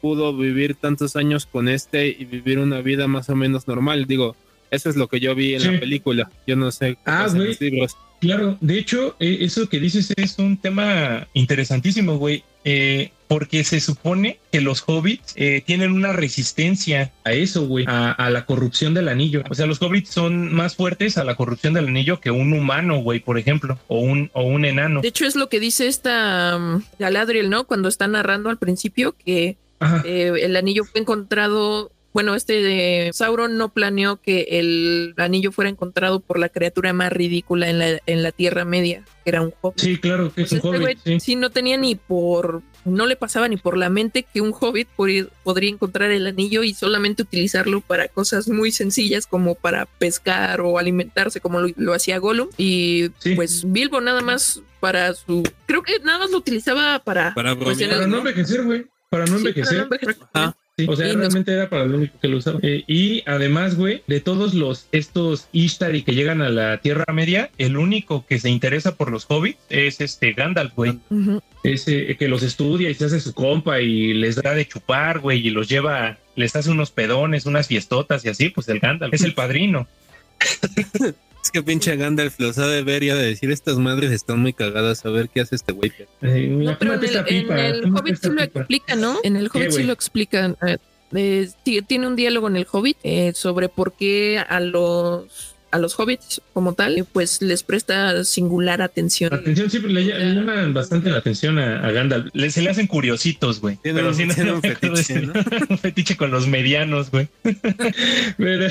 pudo vivir tantos años con este y vivir una vida más o menos normal. Digo, eso es lo que yo vi en Sí. la película. Yo no sé qué Ah, güey. los libros. Claro, de hecho, eh, eso que dices es un tema interesantísimo, güey. eh, porque se supone que los hobbits eh, tienen una resistencia a eso, güey, a, a la corrupción del anillo. O sea, los hobbits son más fuertes a la corrupción del anillo que un humano, güey, por ejemplo, o un, o un enano. De hecho, es lo que dice esta um, Galadriel, ¿no? Cuando está narrando al principio que. Eh, el anillo fue encontrado bueno, este Sauron no planeó que el anillo fuera encontrado por la criatura más ridícula en la, en la Tierra Media, que era un hobbit. Sí, claro que es Pues un este hobbit. sí. sí no tenía ni por, no le pasaba ni por la mente que un hobbit podría, podría encontrar el anillo y solamente utilizarlo para cosas muy sencillas como para pescar o alimentarse como lo, lo hacía Gollum. Y Sí. pues Bilbo nada más para su, creo que nada más lo utilizaba para... Para pues, Para no envejecer, güey. Para no sí, para envejecer. no envejecer. Ajá. Sí, o sea, Y nos- realmente era para lo único que lo usaba. Eh, y además, güey, de todos los estos Ishtari que llegan a la Tierra Media, el único que se interesa por los hobbits es este Gandalf, güey. Ese que los estudia y se hace su compa y les da de chupar, güey, y los lleva, les hace unos pedones, unas fiestotas y así, pues el Gandalf es el padrino. Es que pinche Gandalf los ha de ver y ha de decir, estas madres están muy cagadas, a ver qué hace este güey. Eh, No, pero en el, esta pipa, en el tómate Hobbit sí lo explica, ¿no? En el ¿Qué, Hobbit sí lo explican. eh, eh, ti- tiene un diálogo en el Hobbit eh, sobre por qué a los a los hobbits como tal, eh, pues les presta singular atención. Atención, siempre le, le llaman bastante la atención a, a Gandalf. Le- se le hacen curiositos, güey. Tiene Pero un- sí, no un fetiche, ¿no? un fetiche con los medianos, güey. pero,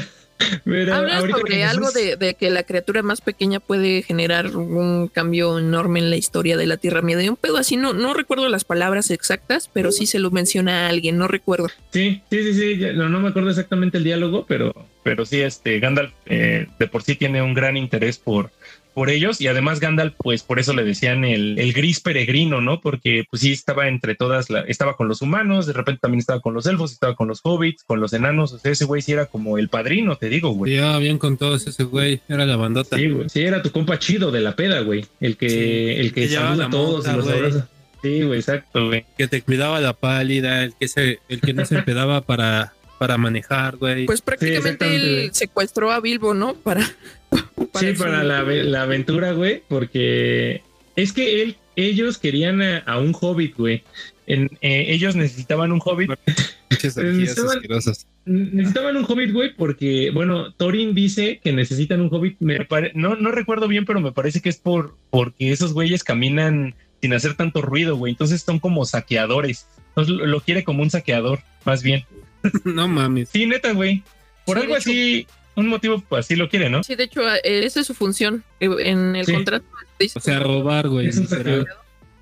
pero Habla sobre algo de, de que la criatura más pequeña puede generar un cambio enorme en la historia de la Tierra Media. Un pedo así, no, no recuerdo las palabras exactas, pero sí se lo menciona a alguien, no recuerdo. Sí, sí, sí, sí. no, no me acuerdo exactamente el diálogo, pero, pero sí, este Gandalf eh, de por sí tiene un gran interés por, por ellos y además Gandalf, pues por eso le decían el, el gris peregrino, ¿no? Porque pues sí estaba entre todas, la- estaba con los humanos, de repente también estaba con los elfos, estaba con los hobbits, con los enanos, o sea, ese güey sí era como el padrino, te digo, güey. llevaba bien con todos ese güey, era la bandota. Sí, güey. Sí, era tu compa chido de la peda, güey. El que, Sí, el que que saluda a todos y los abraza. Sí, güey, exacto, güey. Que te cuidaba la pálida, el que se, el que no se empedaba para, para manejar, güey. Pues prácticamente exactamente, él secuestró a Bilbo, ¿no? Para, sí, su- para la, la aventura, güey, porque es que él, ellos querían a, a un hobbit, güey. En- eh, ellos necesitaban un hobbit. Asquerosas. Necesitaban un hobbit, güey, porque, bueno, Thorin dice que necesitan un hobbit. Me pare- no, no recuerdo bien, pero me parece que es por porque esos güeyes caminan sin hacer tanto ruido, güey. Entonces son como saqueadores. Entonces lo, lo quiere como un saqueador, más bien. no mames. Sí, neta, güey. Por Sí, algo hecho- así, un motivo pues, así lo quiere, ¿no? Sí, de hecho, eh, esa es su función. Eh, En el Sí. contrato dice O sea, robar, güey.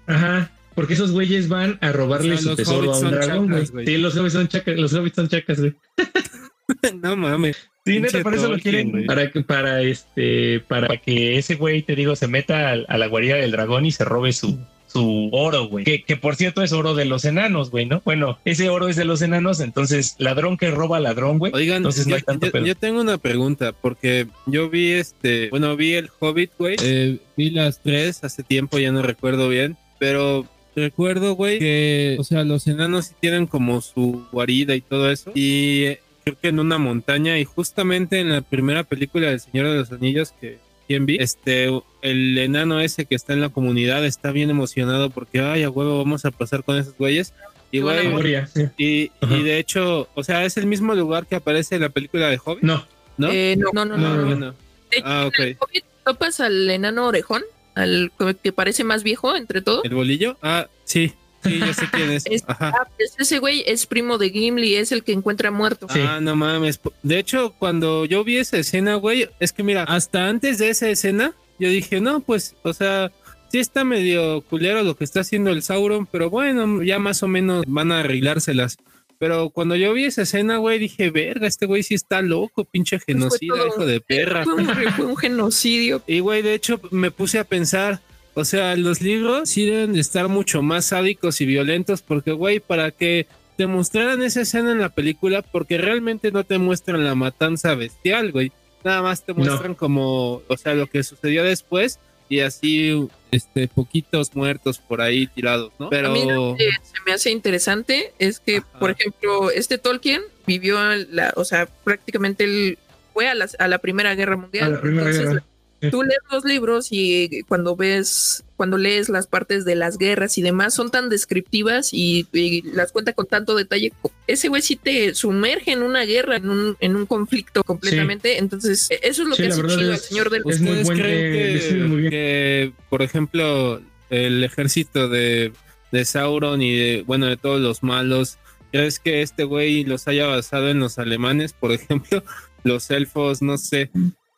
Ajá. Porque esos güeyes van a robarle O sea, su tesoro a un dragón, güey. Sí, los hobbits son chacas, los hobbits son chacas, güey. no mames. Sí, Pinche neta, por eso lo quieren. güey. Para que, para este, para que ese güey, te digo, se meta a, a la guarida del dragón y se robe su, su oro, güey. Que, que por cierto es oro de los enanos, güey, ¿no? Bueno, ese oro es de los enanos, entonces ladrón que roba ladrón, güey. Oigan, Entonces no yo, hay tanto yo- pedo. yo tengo una pregunta, porque yo vi este, bueno, vi el Hobbit, güey. eh, vi las tres hace tiempo, ya no recuerdo bien, pero recuerdo, güey, que, o sea, los enanos sí tienen como su guarida y todo eso. Y eh, creo que en una montaña, y justamente en la primera película del Señor de los Anillos que quien vi, este, el enano ese que está en la comunidad está bien emocionado porque, ay, a huevo, vamos a pasar con esos güeyes. Y, güey, y, y de hecho, o sea, es el mismo lugar que aparece en la película de Hobbit, No, ¿no? Eh, no, no, no, No, no, no. De hecho, Ah, ok. en el Hobbit topas al enano orejón, al que parece más viejo entre todos. ¿El bolillo? Ah, sí. Sí, yo sé quién es. Es- Ajá. Ah, pues ese güey es primo de Gimli, es el que encuentra muerto. Sí. Ah, no mames. De hecho, cuando yo vi esa escena, güey, es que mira, hasta antes de esa escena, yo dije, no, pues, o sea, sí está medio culero lo que está haciendo el Sauron, pero bueno, ya más o menos van a arreglárselas. Pero cuando yo vi esa escena, güey, dije, verga, este güey sí está loco, pinche genocida, todo hijo de perra. Fue un, fue un genocidio. Y güey, de hecho me puse a pensar, o sea, los libros sí deben de estar mucho más sádicos y violentos porque, güey, para que te mostraran esa escena en la película, porque realmente no te muestran la matanza bestial, güey. Nada más te No. muestran como, o sea, lo que sucedió después y así, este, poquitos muertos por ahí tirados, ¿no? Pero... A mí lo que se me hace interesante es que, Ajá. por ejemplo, este Tolkien vivió, la, o sea, prácticamente él fue a la, a la Primera Guerra Mundial. a la primera Entonces, guerra. Tú lees los libros y cuando ves, cuando lees las partes de las guerras y demás, son tan descriptivas y, y las cuenta con tanto detalle. Ese güey sí te sumerge en una guerra, en un, en un conflicto completamente. Entonces, eso es lo Sí, que hace chido es- al señor del es muy ¿Ustedes buen- creen que, describe muy bien. que, por ejemplo, el ejército de, de Sauron y de, bueno, de todos los malos ¿Crees que este güey los haya basado en los alemanes, por ejemplo? Los elfos, no sé,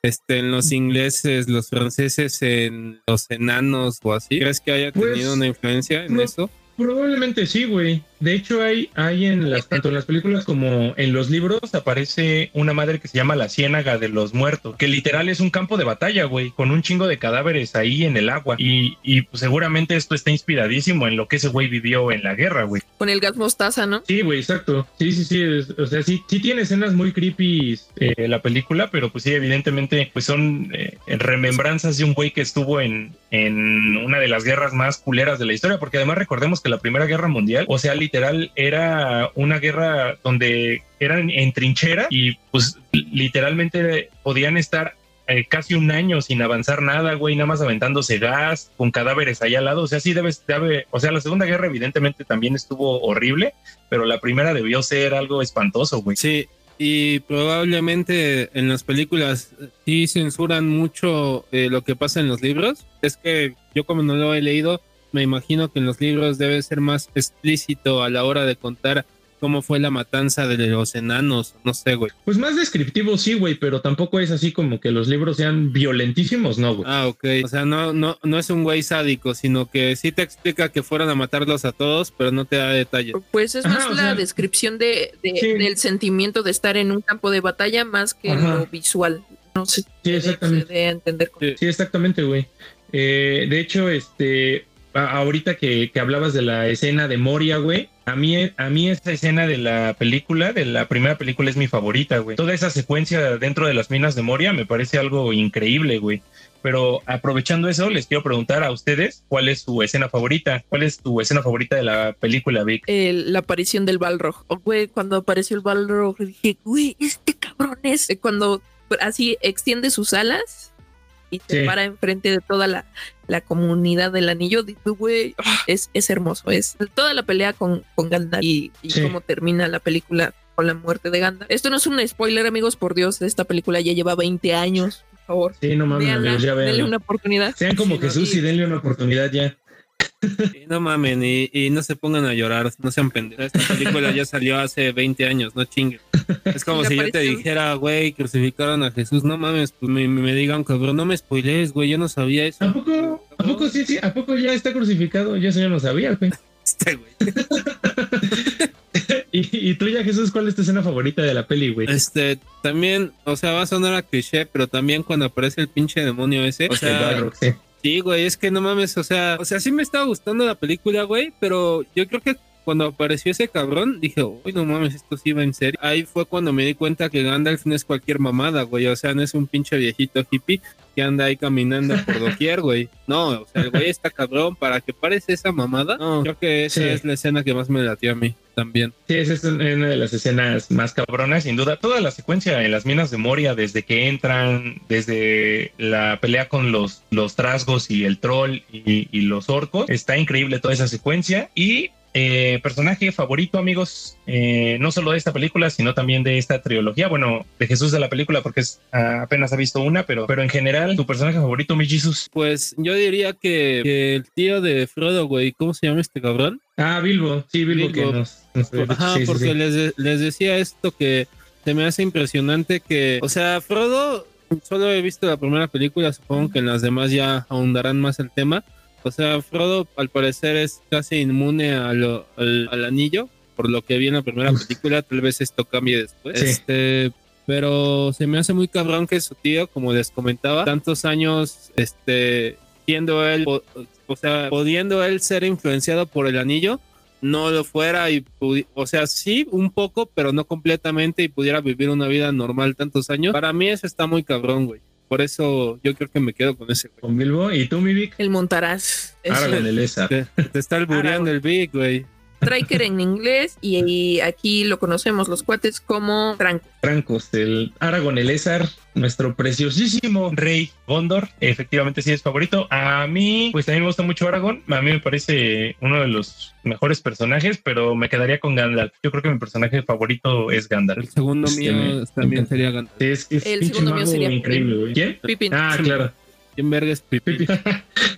este, en los ingleses, los franceses, en los enanos o así. ¿Crees que haya Pues, tenido una influencia en no. eso? Probablemente sí, güey. De hecho, hay, hay en las, tanto en las películas como en los libros aparece una madre que se llama la Ciénaga de los Muertos, que literal es un campo de batalla, güey, con un chingo de cadáveres ahí en el agua. Y, y pues, seguramente esto está inspiradísimo en lo que ese güey vivió en la guerra, güey. Con el gas mostaza, ¿no? Sí, güey, exacto. Sí, sí, sí. o sea, sí, sí tiene escenas muy creepy eh, la película, pero pues sí, evidentemente, pues son eh, remembranzas de un güey que estuvo en, en una de las guerras más culeras de la historia, porque además recordemos que la Primera Guerra Mundial, o sea, literal, era una guerra donde eran en trinchera y pues literalmente podían estar eh, casi un año sin avanzar nada, güey, nada más aventándose gas, con cadáveres ahí al lado. O sea, sí debe, debe, o sea, la Segunda Guerra evidentemente también estuvo horrible, pero la primera debió ser algo espantoso, güey. Sí, y probablemente en las películas sí censuran mucho eh, lo que pasa en los libros. Es que yo como no lo he leído, me imagino que en los libros debe ser más explícito a la hora de contar cómo fue la matanza de los enanos, no sé, güey. Pues más descriptivo sí, güey, pero tampoco es así como que los libros sean violentísimos, no, güey. Ah, ok. O sea, no, no, no es un güey sádico, sino que sí te explica que fueron a matarlos a todos, pero no te da detalles. Pues es más la sea, descripción de, de- sí. del sentimiento de estar en un campo de batalla más que Ajá. lo visual. No sé si Sí, se exactamente. entender. Sí. Sí, exactamente, güey. Eh, de hecho, este, ahorita que, hablabas de la escena de Moria, güey, a mí, a mí esa escena de la película, de la primera película, es mi favorita, güey. Toda esa secuencia dentro de las minas de Moria me parece algo increíble, güey. Pero aprovechando eso, les quiero preguntar a ustedes cuál es su escena favorita. ¿Cuál es tu escena favorita de la película, Vic? La aparición del Balrog. Oh, Güey, cuando apareció el Balrog, dije, güey, este cabrón es. eh, Cuando así extiende sus alas y se Sí. para enfrente de toda la, la comunidad del anillo, güey, es, es hermoso. Es toda la pelea con, con Gandalf y, y Sí. cómo termina la película con la muerte de Gandalf. Esto no es un spoiler, amigos, por Dios. Esta película ya lleva 20 años, por favor. Sí, no mames, denle una oportunidad. Sean como Sí, no, Jesús y denle una oportunidad ya. Y no mamen, y, y no se pongan a llorar, no sean pendejos. Esta película ya salió hace 20 años, no chinguen. Es como si yo te dijera, güey, crucificaron a Jesús, no mames, pues me, me digan, cabrón, no me spoilees, güey, yo no sabía eso. ¿A poco, ¿A poco sí, sí? ¿A poco ya está crucificado? Yo eso ya no sabía, güey. Este, güey. ¿Y, y tú ya, Jesús, cuál es tu escena favorita de la peli, güey? Este, también, o sea, va a sonar a cliché, pero también cuando aparece el pinche demonio ese, o El sea, Balrog, sí. Sí, güey, es que no mames, o sea, o sea, sí me estaba gustando la película, güey, pero yo creo que cuando apareció ese cabrón, dije, uy, no mames, esto sí va en serio. Ahí fue cuando me di cuenta que Gandalf no es cualquier mamada, güey, o sea, no es un pinche viejito hippie que anda ahí caminando por doquier, güey. No, o sea, el güey está cabrón, para que parece esa mamada. No, creo que esa Sí. es la escena que más me latió a mí también. Sí, esa es una de las escenas más cabronas, sin duda. Toda la secuencia en las minas de Moria, desde que entran, desde la pelea con los, los trasgos y el troll y, y los orcos, está increíble toda esa secuencia. Y eh, personaje favorito, amigos, eh, no solo de esta película, sino también de esta trilogía. Bueno, de Jesús de la película, porque es, ah, apenas ha visto una, pero, pero en general, tu personaje favorito, mi Jesus. Pues yo diría que, que el tío de Frodo, güey, ¿cómo se llama este cabrón? Ah, Bilbo, sí, Bilbo, Bilbo. que nos. nos- Ajá, sí, sí, porque sí. Les, de- les decía esto que se me hace impresionante que, o sea, Frodo, solo he visto la primera película, supongo que en las demás ya ahondarán más el tema. O sea, Frodo al parecer es casi inmune a lo- al, al anillo, por lo que vi en la primera película, tal vez esto cambie después. Sí. Este, pero se me hace muy cabrón que su tío, como les comentaba, tantos años, este, siendo él, o, o sea, pudiendo él ser influenciado por el anillo, no lo fuera y o sea, sí, un poco, pero no completamente y pudiera vivir una vida normal tantos años. Para mí eso está muy cabrón, güey. Por eso yo creo que me quedo con ese, güey. Con Bilbo, ¿y tú, mi Vic? El Montaraz. Aragorn, el el Esa. Te, te está albureando el Big, güey. Striker en inglés y, y aquí lo conocemos los cuates como Tranco. Francos, el Aragorn el Ezar, nuestro preciosísimo rey Gondor, efectivamente sí es favorito. A mí, pues también me gusta mucho Aragorn, a mí me parece uno de los mejores personajes, pero me quedaría con Gandalf. Yo creo que mi personaje favorito es El Gandalf. segundo Es que mío también sería Gandalf. Es, es El segundo mío sería increíble, güey. ¿Quién? Pippin. Ah, claro. ¿Quién verga es? Pipi.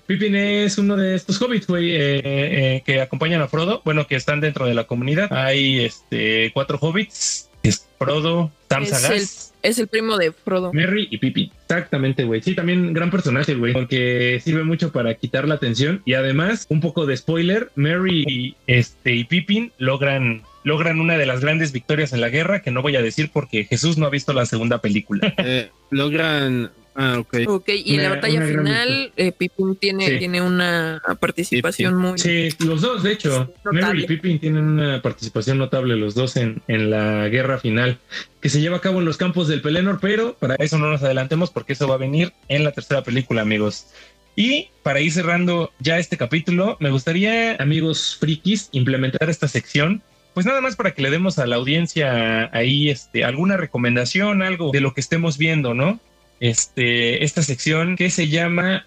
Pippin es uno de estos hobbits, güey, eh, eh, que acompañan a Frodo. Bueno, que están dentro de la comunidad. Hay este cuatro hobbits. Es Frodo, Sam Es Sagaz, Es el primo de Frodo. Merry y Pippin. Exactamente, güey. Sí, también gran personaje, güey. Porque sirve mucho para quitar la atención. Y además, un poco de spoiler, Merry y, este, y Pippin logran logran una de las grandes victorias en la guerra, que no voy a decir porque Jesús no ha visto la segunda película. Eh, logran. Ah, ok. Ok, y en la batalla final, eh, Pippin tiene, Sí. tiene una participación muy. Sí, los dos, de hecho. Notable. Merry y Pippin tienen una participación notable, los dos, en, en la guerra final, que se lleva a cabo en los campos del Pelennor, pero para eso no nos adelantemos porque eso va a venir en la tercera película, amigos. Y para ir cerrando ya este capítulo, me gustaría, amigos frikis, implementar esta sección. Pues nada más para que le demos a la audiencia ahí este, alguna recomendación, algo de lo que estemos viendo, ¿no? Este, esta sección que se llama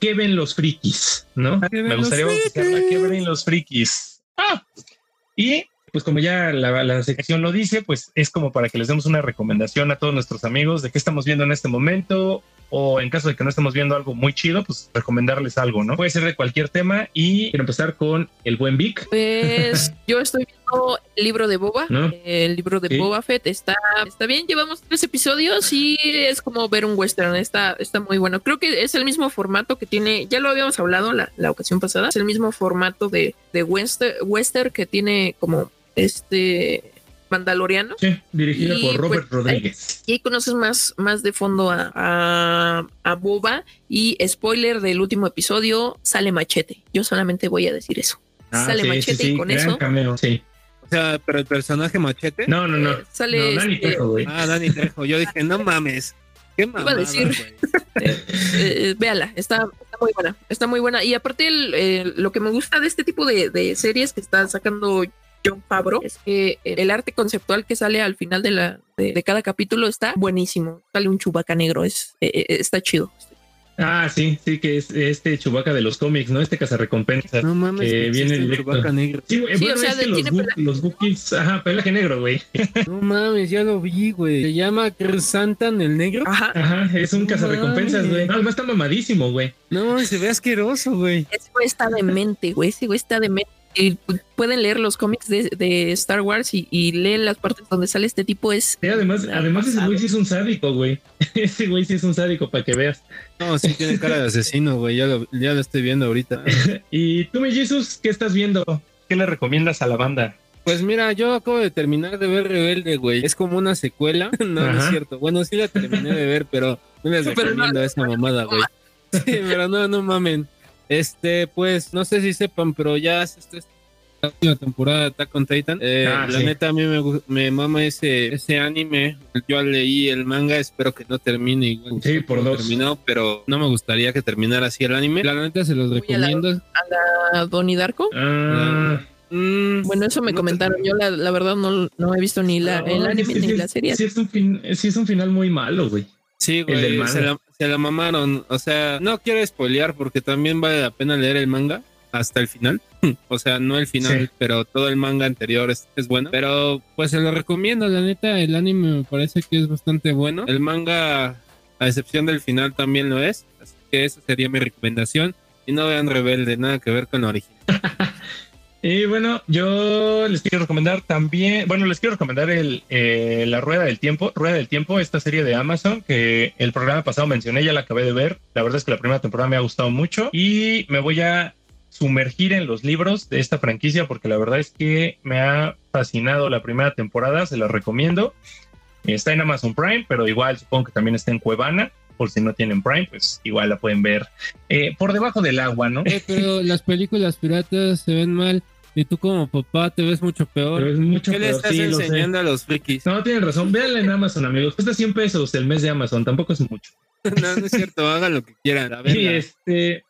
¿Qué ven los frikis? ¿No? ¿Qué ven Me gustaría bautizarla? ¿Qué ven los frikis? Ah, y pues como ya la, la sección lo dice, pues es como para que les demos una recomendación a todos nuestros amigos de qué estamos viendo en este momento o en caso de que no estemos viendo algo muy chido, pues recomendarles algo, ¿no? Puede ser de cualquier tema y quiero empezar con el buen Vic, Pues yo estoy viendo el libro de Boba. ¿No? El libro de Sí. Boba Fett está, está bien. Llevamos tres episodios y es como ver un western. Está, está muy bueno. Creo que es el mismo formato que tiene. Ya lo habíamos hablado la, la ocasión pasada. Es el mismo formato de, de western, western que tiene como este Mandaloriano. sí, dirigida por Robert pues, Rodríguez. Y ahí conoces más, más de fondo a, a, a Boba. Y spoiler del último episodio, sale machete. Yo solamente voy a decir eso. Ah, sale sí, machete sí, sí, y con gran eso cameo, sí. O sea, pero el personaje machete. No, no, no. Eh, sale no, Dani este, Trejo, güey. Ah, Dani Trejo. Yo dije, no mames. Qué mamada, decir. güey. eh, eh, véala, está, está muy buena, está muy buena. Y aparte, el, eh, lo que me gusta de este tipo de, de series que está sacando John Favreau es que el arte conceptual que sale al final de, la, de, de cada capítulo está buenísimo. Sale un chubaca negro, es, está chido. Ah, sí, sí, que es este Chubaca de los cómics, ¿no? Este cazarrecompensas. No mames. Que viene directo. Negro. Sí, güey, Sí, bueno, o sea, es que los, pelaje. los Wookiees, ajá, pelaje negro, güey. No mames, ya lo vi, güey. Se llama Santan el negro. Ajá. Ajá, es un No cazarrecompensas, güey. No, además está mamadísimo, güey. No mames, se ve asqueroso, güey. Ese güey está demente, güey. Ese güey está demente. Y pu- pueden leer los cómics de, de Star Wars y, y leen las partes donde sale este tipo. Es Sí, además, además ese güey sí es un sádico, güey. Ese güey sí es un sádico, para que veas. No, sí tiene cara de asesino, güey. Ya lo, ya lo estoy viendo ahorita. Y tú, mi Jesus, ¿qué estás viendo? ¿Qué le recomiendas a la banda? Pues mira, yo acabo de terminar de ver Rebelde, güey. Es como una secuela. No, no es cierto. Bueno, sí la terminé de ver, pero no les Pero no- recomiendo esa mamada, güey. Sí, pero no, no mamen. Este, pues, no sé si sepan, pero ya está la última temporada de Attack on Titan. Eh, Ah, la sí. neta, a mí me, me mama ese, ese anime. Yo leí el manga, espero que no termine igual. Sí, por dos. Terminó, pero no me gustaría que terminara así el anime. La neta se los Muy a la- recomiendo. a Donnie Darko. Ah, Mm, Bueno, eso me no te- comentaron. Yo la, la verdad no, no he visto ni la, el no, anime sí, ni sí, la serie. Sí es, un fin, sí es un final muy malo, güey. Sí, El del güey, manga. se la, se la mamaron. O sea, no quiero spoilear porque también vale la pena leer el manga hasta el final. O sea, no el final, Sí. pero todo el manga anterior es, es bueno. Pero pues se lo recomiendo, la neta, el anime me parece que es bastante bueno. El manga, a excepción del final, también lo es. Así que esa sería mi recomendación. Y no vean Rebelde, nada que ver con lo original. Y bueno, yo les quiero recomendar también, bueno, les quiero recomendar el, eh, La Rueda del Tiempo, Rueda del Tiempo, esta serie de Amazon que el programa pasado mencioné, ya la acabé de ver. La verdad es que la primera temporada me ha gustado mucho y me voy a sumergir en los libros de esta franquicia porque la verdad es que me ha fascinado la primera temporada, se la recomiendo. Está en Amazon Prime, pero igual supongo que también está en Cuevana. Por si no tienen Prime, pues igual la pueden ver eh, por debajo del agua, ¿no? Eh, pero las películas piratas se ven mal. Y tú como papá te ves mucho peor. Pero es mucho ¿Qué le estás sí, lo sé. enseñando a los frikis? No, tienen razón. Véanla en Amazon, amigos. Cuesta 100 pesos el mes de Amazon. Tampoco es mucho. no, no es cierto, hagan lo que quieran. La Y, este,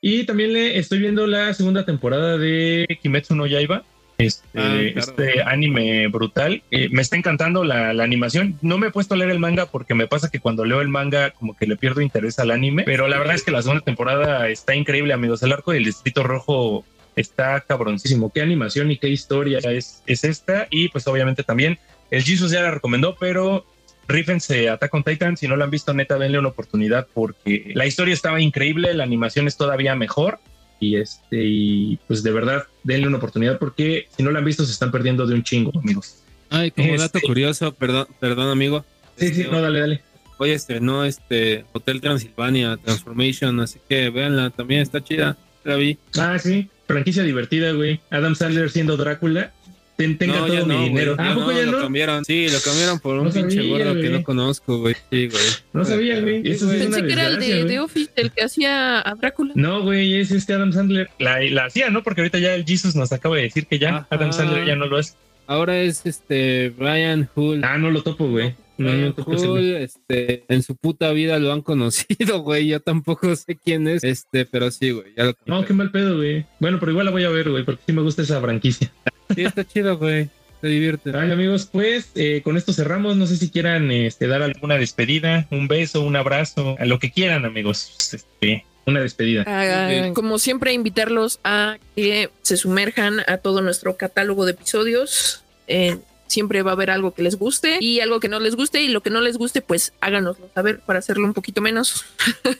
y también le estoy viendo la segunda temporada de Kimetsu no Yaiba. Este, Ah, claro. este anime brutal. Eh, me está encantando la, la animación. No me he puesto a leer el manga porque me pasa que cuando leo el manga como que le pierdo interés al anime. Pero la verdad es que la segunda temporada está increíble, amigos. El arco del Distrito Rojo está cabroncísimo. Qué animación y qué historia es, es esta. Y pues obviamente también el Jesus ya la recomendó, pero rífense Attack on Titan. Si no lo han visto, neta, denle una oportunidad porque la historia estaba increíble, la animación es todavía mejor. Y este, y pues de verdad, denle una oportunidad porque si no lo han visto, se están perdiendo de un chingo, amigos. Ay, como dato Este- curioso, perdón, perdón, amigo. Sí, sí, Este, no, dale, dale. Hoy estrenó este Hotel Transilvania Transformation, así que véanla, también está chida. La vi. Ah, sí, franquicia divertida, güey. Adam Sandler siendo Drácula. Ten- tenga no, todo ya mi no, dinero. güey. ¿Ah, ¿A poco ya lo no? cambiaron. Sí, lo cambiaron por un No pinche sabía, gordo que no conozco, güey. Sí, güey. No sabía, güey. Eso sí Pensé que era el de, de Office, el que hacía a Drácula. No, güey, es este Adam Sandler. La, la hacía, ¿no? Porque ahorita ya el Jesus nos acaba de decir que ya Ajá. Adam Sandler ya no lo es. Ahora es este Brian Hull. Ah, no lo topo, güey. No, no. Hull, este, en su puta vida lo han conocido, güey. Yo tampoco sé quién es, este, pero sí, güey. Ya lo No, qué mal pedo, güey. Bueno, pero igual la voy a ver, güey, porque sí me gusta esa franquicia. Sí, está chido, güey. Se divierte. Ay, amigos, pues eh, con esto cerramos. No sé si quieran este, dar alguna despedida, un beso, un abrazo, a lo que quieran, amigos. Este, una despedida. Ah. Como siempre, invitarlos a que se sumerjan a todo nuestro catálogo de episodios. Eh, siempre va a haber algo que les guste y algo que no les guste y lo que no les guste, pues háganoslo saber para hacerlo un poquito menos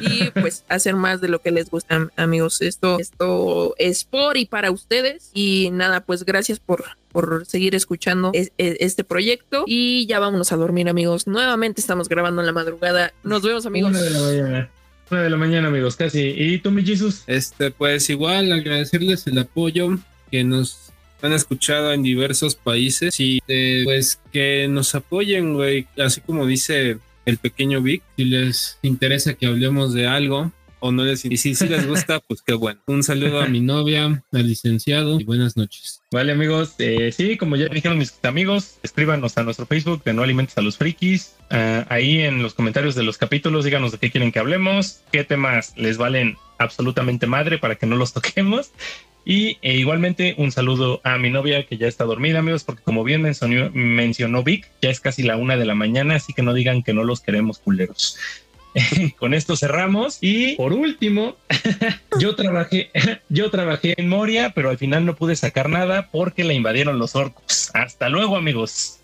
y pues hacer más de lo que les gusta, amigos. Esto, esto es por y para ustedes y nada, pues gracias por por seguir escuchando es- es- este proyecto y ya vámonos a dormir amigos nuevamente estamos grabando en la madrugada nos vemos amigos Una de la mañana. Una de la mañana, amigos, casi. ¿Y tú, mi Jesus? Este, pues igual agradecerles el apoyo que nos han escuchado en diversos países y eh, pues que nos apoyen, güey, así como dice el pequeño Vic, si les interesa que hablemos de algo o no les y si, si les gusta, pues qué bueno. Un saludo a mi novia, al licenciado y buenas noches. Vale, amigos. eh, sí, como ya dijeron mis amigos, escríbanos a nuestro Facebook de No Alimentes a los Frikis. Ah, ahí en los comentarios de los capítulos, díganos de qué quieren que hablemos, qué temas les valen absolutamente madre para que no los toquemos. Y eh, igualmente un saludo a mi novia que ya está dormida, amigos, porque como bien mencionó, mencionó Vic, ya es casi la una de la mañana, así que no digan que no los queremos culeros. Con esto cerramos y por último, yo trabajé, yo trabajé en Moria, pero al final no pude sacar nada porque la invadieron los orcos. Hasta luego, amigos.